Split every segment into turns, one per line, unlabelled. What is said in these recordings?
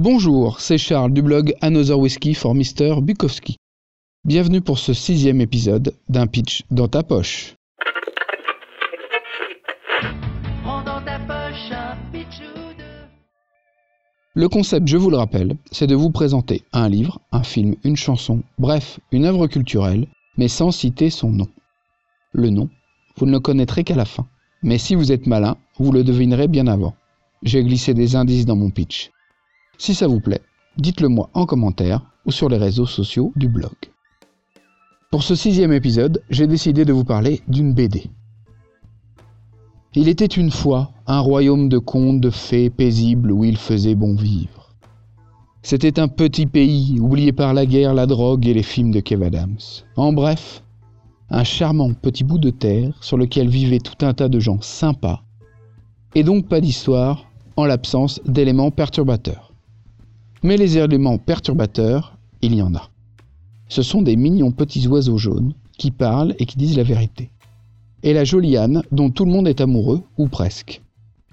Bonjour, c'est Charles du blog Another Whiskey for Mr. Bukowski. Bienvenue pour ce sixième épisode d'un pitch dans ta poche. Le concept, je vous le rappelle, c'est de vous présenter un livre, un film, une chanson, bref, une œuvre culturelle, mais sans citer son nom. Le nom, vous ne le connaîtrez qu'à la fin. Mais si vous êtes malin, vous le devinerez bien avant. J'ai glissé des indices dans mon pitch. Si ça vous plaît, dites-le moi en commentaire ou sur les réseaux sociaux du blog. Pour ce sixième épisode, j'ai décidé de vous parler d'une BD. Il était une fois un royaume de contes de fées paisibles où il faisait bon vivre. C'était un petit pays oublié par la guerre, la drogue et les films de Kev Adams. En bref, un charmant petit bout de terre sur lequel vivait tout un tas de gens sympas, et donc pas d'histoire en l'absence d'éléments perturbateurs. Mais les éléments perturbateurs, il y en a. Ce sont des mignons petits oiseaux jaunes qui parlent et qui disent la vérité. Et la jolie Anne, dont tout le monde est amoureux, ou presque.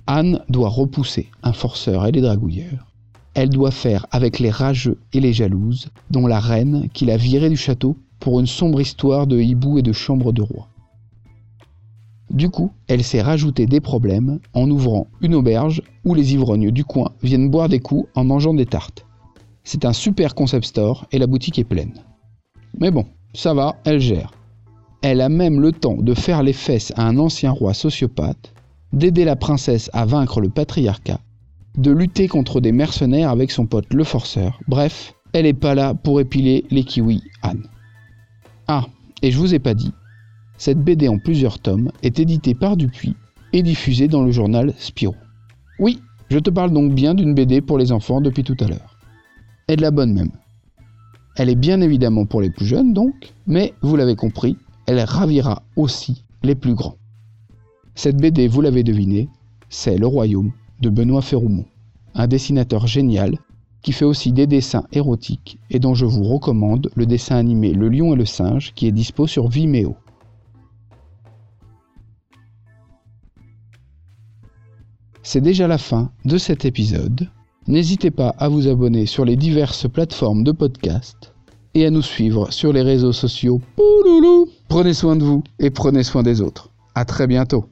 Anne doit repousser un forceur et les dragouilleurs. Elle doit faire avec les rageux et les jalouses, dont la reine qui l'a virée du château pour une sombre histoire de hibou et de chambre de roi. Du coup, elle s'est rajouté des problèmes en ouvrant une auberge où les ivrognes du coin viennent boire des coups en mangeant des tartes. C'est un super concept store et la boutique est pleine. Mais bon, ça va, elle gère. Elle a même le temps de faire les fesses à un ancien roi sociopathe, d'aider la princesse à vaincre le patriarcat, de lutter contre des mercenaires avec son pote le forceur. Bref, elle n'est pas là pour épiler les kiwis, Anne. Ah, et je vous ai pas dit, cette BD en plusieurs tomes est éditée par Dupuis et diffusée dans le journal Spirou. Oui, je te parle donc bien d'une BD pour les enfants depuis tout à l'heure. Et de la bonne même. Elle est bien évidemment pour les plus jeunes donc, mais vous l'avez compris, elle ravira aussi les plus grands. Cette BD, vous l'avez deviné, c'est Le Royaume de Benoît Ferroumont, un dessinateur génial qui fait aussi des dessins érotiques et dont je vous recommande le dessin animé Le Lion et le Singe qui est dispo sur Vimeo. C'est déjà la fin de cet épisode. N'hésitez pas à vous abonner sur les diverses plateformes de podcast et à nous suivre sur les réseaux sociaux. Pouloulou prenez soin de vous et prenez soin des autres. À très bientôt.